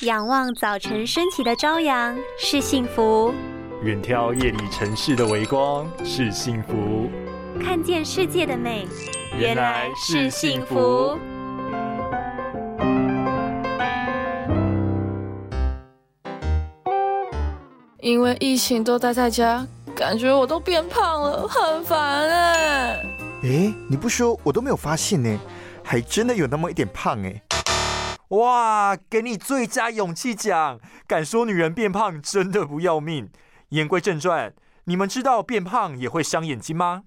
仰望早晨升起的朝阳是幸福，远眺夜里城市的微光是幸福，看见世界的美原来是幸福。因为疫情都待在家，感觉我都变胖了，很烦哎。哎，你不说我都没有发现呢，还真的有那么一点胖哎。哇，给你最佳勇气奖！敢说女人变胖真的不要命。言归正传，你们知道变胖也会伤眼睛吗？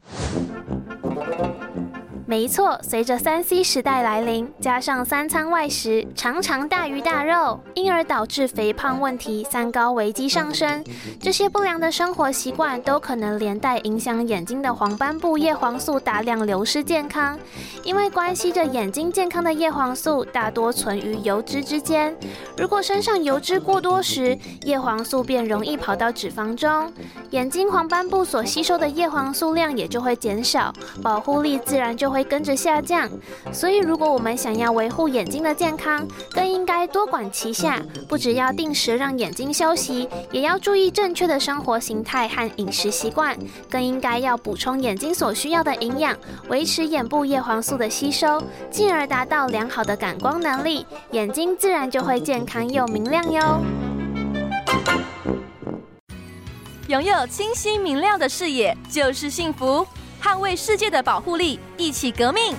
没错，随着三 C 时代来临，加上三餐外食常常大鱼大肉，因而导致肥胖问题、三高危机上升。这些不良的生活习惯都可能连带影响眼睛的黄斑部叶黄素大量流失健康。因为关系着眼睛健康的叶黄素大多存于油脂之间，如果身上油脂过多时，叶黄素便容易跑到脂肪中，眼睛黄斑部所吸收的叶黄素量也就会减少，保护力自然就会。会跟着下降，所以如果我们想要维护眼睛的健康，更应该多管齐下，不只要定时让眼睛休息，也要注意正确的生活形态和饮食习惯，更应该要补充眼睛所需要的营养，维持眼部叶黄素的吸收，进而达到良好的感光能力，眼睛自然就会健康又明亮哟。拥有清晰明亮的视野就是幸福。捍卫世界的保护力，一起革命！